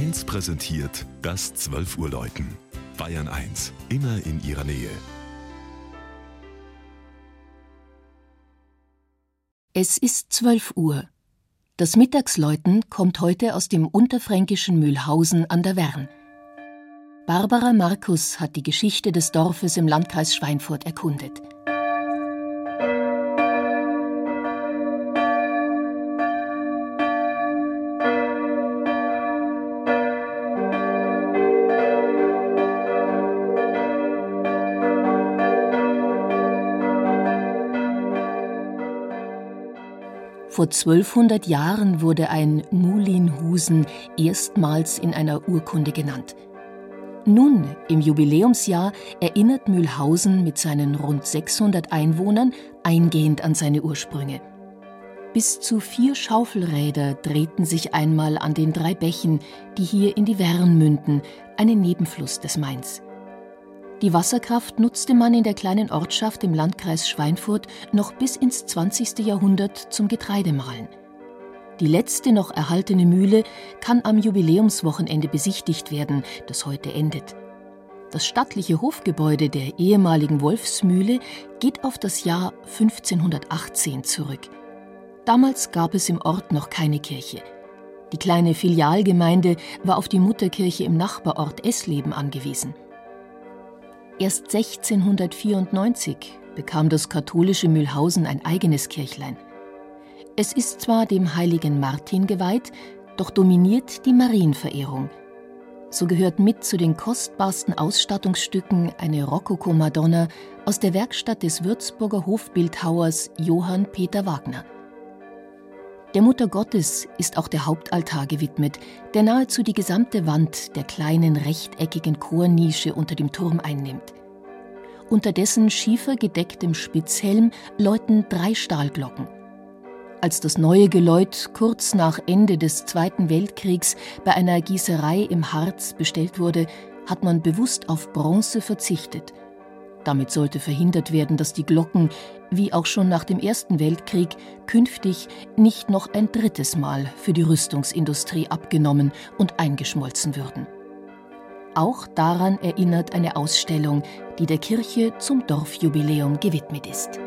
1 präsentiert das 12 Uhr Läuten. Bayern 1, immer in ihrer Nähe. Es ist 12 Uhr. Das Mittagsläuten kommt heute aus dem unterfränkischen Mühlhausen an der Wern. Barbara Markus hat die Geschichte des Dorfes im Landkreis Schweinfurt erkundet. Vor 1200 Jahren wurde ein Mulinhusen erstmals in einer Urkunde genannt. Nun, im Jubiläumsjahr, erinnert Mühlhausen mit seinen rund 600 Einwohnern eingehend an seine Ursprünge. Bis zu vier Schaufelräder drehten sich einmal an den drei Bächen, die hier in die Wern münden, einen Nebenfluss des Mains. Die Wasserkraft nutzte man in der kleinen Ortschaft im Landkreis Schweinfurt noch bis ins 20. Jahrhundert zum Getreidemahlen. Die letzte noch erhaltene Mühle kann am Jubiläumswochenende besichtigt werden, das heute endet. Das stattliche Hofgebäude der ehemaligen Wolfsmühle geht auf das Jahr 1518 zurück. Damals gab es im Ort noch keine Kirche. Die kleine Filialgemeinde war auf die Mutterkirche im Nachbarort Essleben angewiesen. Erst 1694 bekam das katholische Mühlhausen ein eigenes Kirchlein. Es ist zwar dem heiligen Martin geweiht, doch dominiert die Marienverehrung. So gehört mit zu den kostbarsten Ausstattungsstücken eine Rokoko-Madonna aus der Werkstatt des Würzburger Hofbildhauers Johann Peter Wagner. Der Mutter Gottes ist auch der Hauptaltar gewidmet, der nahezu die gesamte Wand der kleinen rechteckigen Chornische unter dem Turm einnimmt. Unter dessen schiefergedecktem Spitzhelm läuten drei Stahlglocken. Als das neue Geläut kurz nach Ende des Zweiten Weltkriegs bei einer Gießerei im Harz bestellt wurde, hat man bewusst auf Bronze verzichtet – damit sollte verhindert werden, dass die Glocken, wie auch schon nach dem Ersten Weltkrieg, künftig nicht noch ein drittes Mal für die Rüstungsindustrie abgenommen und eingeschmolzen würden. Auch daran erinnert eine Ausstellung, die der Kirche zum Dorfjubiläum gewidmet ist.